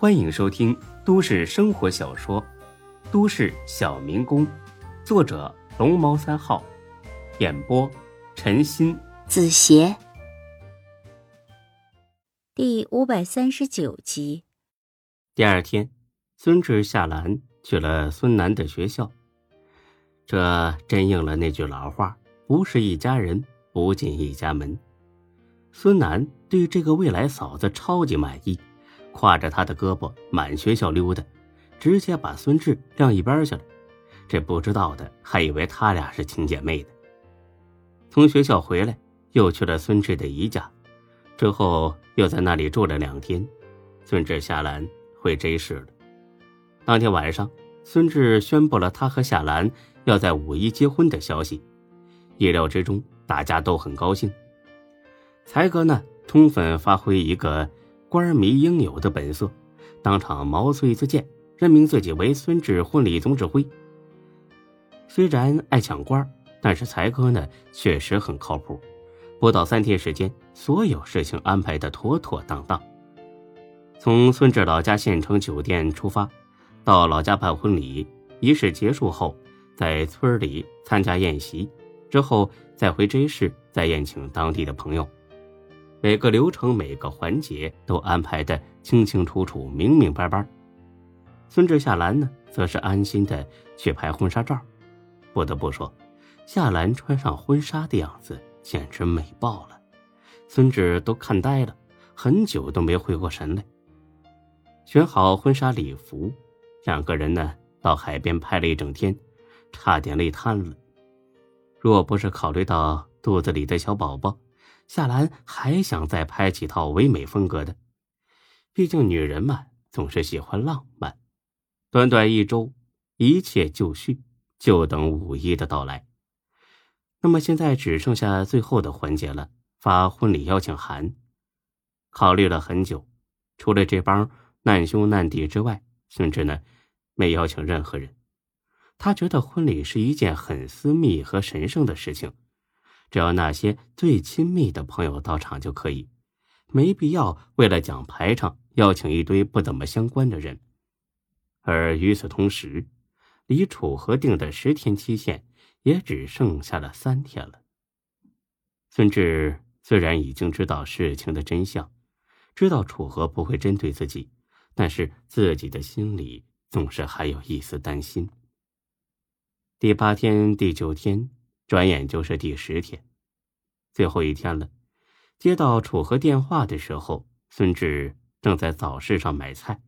欢迎收听都市生活小说《都市小民工》，作者龙猫三号，演播陈鑫、子邪，第五百三十九集。第二天，孙志、下兰去了孙楠的学校，这真应了那句老话：“不是一家人，不进一家门。”孙楠对这个未来嫂子超级满意，挎着他的胳膊满学校溜达，直接把孙志晾一边去了。这不知道的还以为他俩是亲姐妹呢。从学校回来，又去了孙志的姨家，之后又在那里住了两天。孙志、夏兰回 J 市了。当天晚上，孙志宣布了他和夏兰要在五一结婚的消息，意料之中，大家都很高兴。才哥呢，充分发挥一个官迷应有的本色，当场毛遂自荐，任命自己为孙志婚礼总指挥。虽然爱抢官，但是才哥呢确实很靠谱，不到三天时间，所有事情安排的妥妥当当。从孙志老家县城酒店出发，到老家办婚礼，仪式结束后，在村里参加宴席，之后再回 J 市再宴请当地的朋友。每个流程、每个环节都安排的清清楚楚、明明白白。孙志、夏兰呢，则是安心的去拍婚纱照。不得不说，夏兰穿上婚纱的样子简直美爆了，孙志都看呆了，很久都没回过神来。选好婚纱礼服，两个人呢到海边拍了一整天，差点累瘫了。若不是考虑到肚子里的小宝宝，夏兰还想再拍几套唯美风格的，毕竟女人嘛，总是喜欢浪漫。短短一周，一切就绪，就等五一的到来。那么现在只剩下最后的环节了，发婚礼邀请函。考虑了很久，除了这帮难兄难弟之外，甚至呢，没邀请任何人。他觉得婚礼是一件很私密和神圣的事情。只要那些最亲密的朋友到场就可以，没必要为了讲排场邀请一堆不怎么相关的人。而与此同时，离楚河定的十天期限也只剩下了三天了。孙志虽然已经知道事情的真相，知道楚河不会针对自己，但是自己的心里总是还有一丝担心。第八天、第九天。转眼就是第十天，最后一天了。接到楚河电话的时候，孙志正在早市上买菜。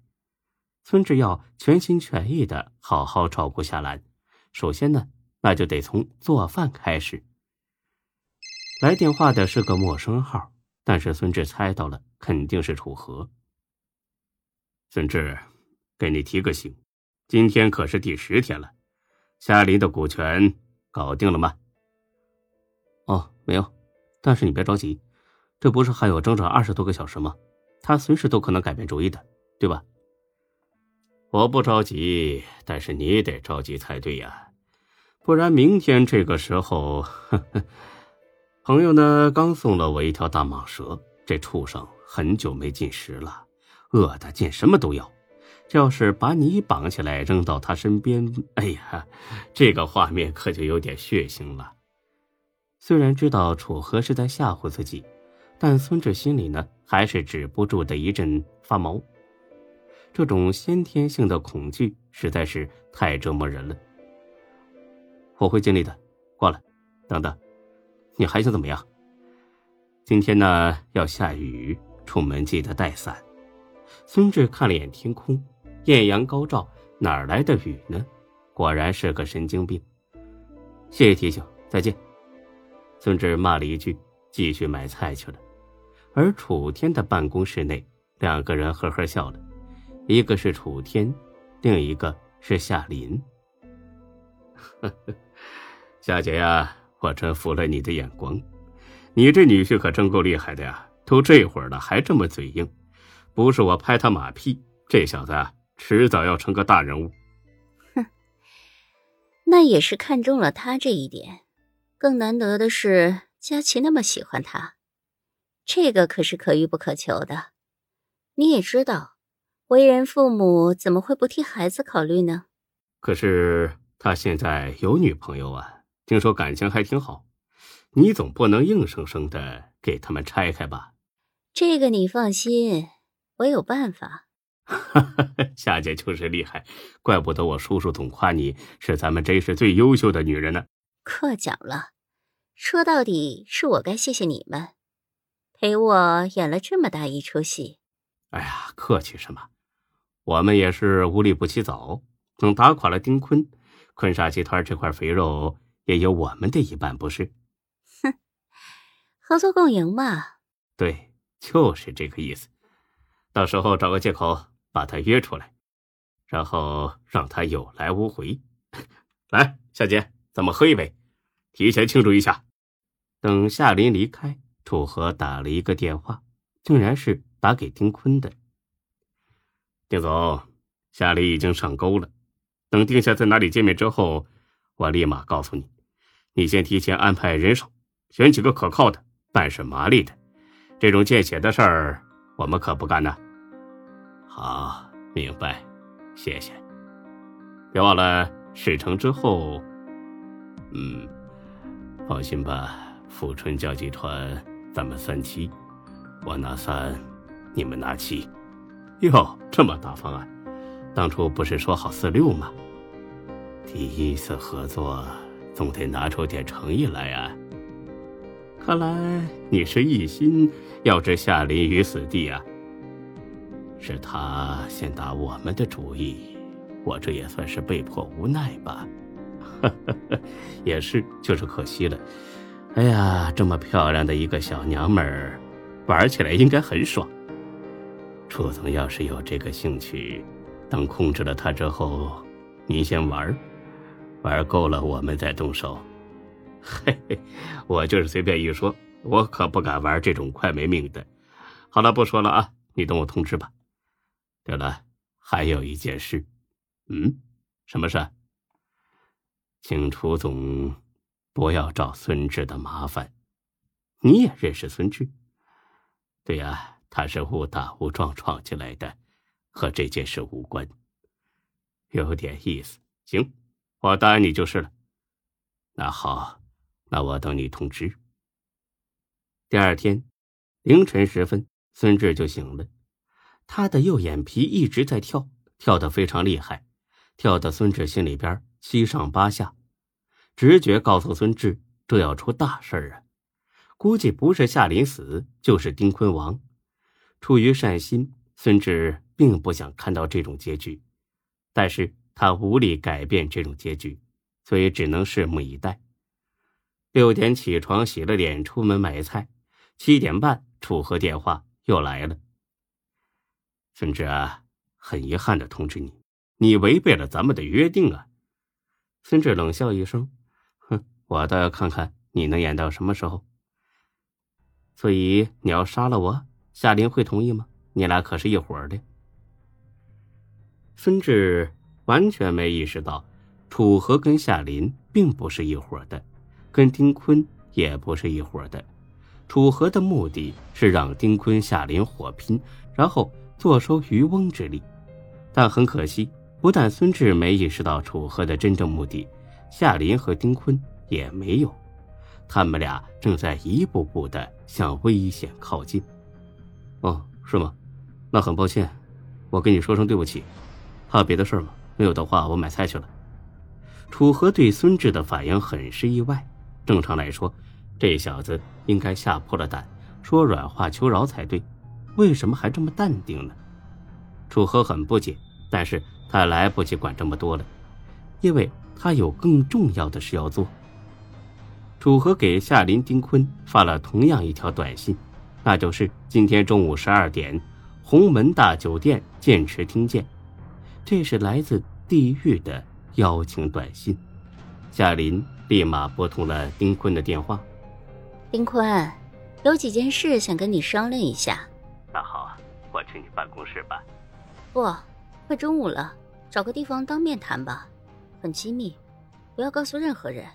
孙志要全心全意的好好照顾夏兰，首先呢，那就得从做饭开始。来电话的是个陌生号，但是孙志猜到了，肯定是楚河。孙志，给你提个醒，今天可是第十天了，夏林的股权搞定了吗？没有，但是你别着急，这不是还有整整二十多个小时吗？他随时都可能改变主意的，对吧？我不着急，但是你得着急才对呀，不然明天这个时候，呵呵朋友呢刚送了我一条大蟒蛇，这畜生很久没进食了，饿的见什么都要。这要是把你绑起来扔到他身边，哎呀，这个画面可就有点血腥了。虽然知道楚河是在吓唬自己，但孙志心里呢还是止不住的一阵发毛。这种先天性的恐惧实在是太折磨人了。我会尽力的。挂了。等等，你还想怎么样？今天呢要下雨，出门记得带伞。孙志看了眼天空，艳阳高照，哪来的雨呢？果然是个神经病。谢谢提醒，再见。孙志骂了一句，继续买菜去了。而楚天的办公室内，两个人呵呵笑了，一个是楚天，另一个是夏林。夏姐呀，我真服了你的眼光，你这女婿可真够厉害的呀！都这会儿了，还这么嘴硬，不是我拍他马屁，这小子啊迟早要成个大人物。哼，那也是看中了他这一点。更难得的是，佳琪那么喜欢他，这个可是可遇不可求的。你也知道，为人父母怎么会不替孩子考虑呢？可是他现在有女朋友啊，听说感情还挺好。你总不能硬生生的给他们拆开吧？这个你放心，我有办法。夏姐就是厉害，怪不得我叔叔总夸你是咱们真是最优秀的女人呢。过奖了，说到底是我该谢谢你们，陪我演了这么大一出戏。哎呀，客气什么？我们也是无利不起早，等打垮了丁坤，坤沙集团这块肥肉也有我们的一半，不是？哼，合作共赢嘛。对，就是这个意思。到时候找个借口把他约出来，然后让他有来无回。来，夏姐，咱们喝一杯，提前庆祝一下。等夏林离开，楚河打了一个电话，竟然是。打给丁坤的，丁总，夏林已经上钩了。等定下在哪里见面之后，我立马告诉你。你先提前安排人手，选几个可靠的、办事麻利的。这种见血的事儿，我们可不干呢。好，明白，谢谢。别忘了事成之后，嗯，放心吧，富春江集团咱们三七，我拿三。你们拿七，哟，这么大方啊，当初不是说好四六吗？第一次合作，总得拿出点诚意来啊！看来你是一心要置夏林于死地啊！是他先打我们的主意，我这也算是被迫无奈吧。也是，就是可惜了。哎呀，这么漂亮的一个小娘们儿，玩起来应该很爽。楚总要是有这个兴趣，等控制了他之后，您先玩，玩够了我们再动手。嘿嘿，我就是随便一说，我可不敢玩这种快没命的。好了，不说了啊，你等我通知吧。对了，还有一件事，嗯，什么事？请楚总不要找孙志的麻烦。你也认识孙志？对呀。他是误打误撞闯进来的，和这件事无关。有点意思，行，我答应你就是了。那好，那我等你通知。第二天凌晨时分，孙志就醒了，他的右眼皮一直在跳，跳得非常厉害，跳得孙志心里边七上八下，直觉告诉孙志这要出大事儿啊！估计不是夏林死，就是丁坤亡。出于善心，孙志并不想看到这种结局，但是他无力改变这种结局，所以只能拭目以待。六点起床，洗了脸，出门买菜。七点半，楚河电话又来了。孙志啊，很遗憾的通知你，你违背了咱们的约定啊！孙志冷笑一声，哼，我倒要看看你能演到什么时候。所以你要杀了我？夏林会同意吗？你俩可是一伙的。孙志完全没意识到，楚河跟夏林并不是一伙的，跟丁坤也不是一伙的。楚河的目的是让丁坤、夏林火拼，然后坐收渔翁之利。但很可惜，不但孙志没意识到楚河的真正目的，夏林和丁坤也没有。他们俩正在一步步的向危险靠近。哦，是吗？那很抱歉，我跟你说声对不起。还有别的事吗？没有的话，我买菜去了。楚河对孙志的反应很是意外。正常来说，这小子应该吓破了胆，说软话求饶才对。为什么还这么淡定呢？楚河很不解，但是他来不及管这么多了，因为他有更重要的事要做。楚河给夏林、丁坤发了同样一条短信。那就是今天中午十二点，鸿门大酒店剑池厅见。这是来自地狱的邀请短信。夏林立马拨通了丁坤的电话。丁坤，有几件事想跟你商量一下。那好，我去你办公室吧。不，快中午了，找个地方当面谈吧，很机密，不要告诉任何人。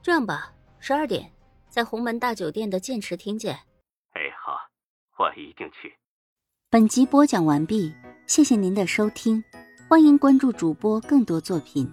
这样吧，十二点，在鸿门大酒店的剑池厅见。哎，好我一定去。本集播讲完毕，谢谢您的收听，欢迎关注主播更多作品。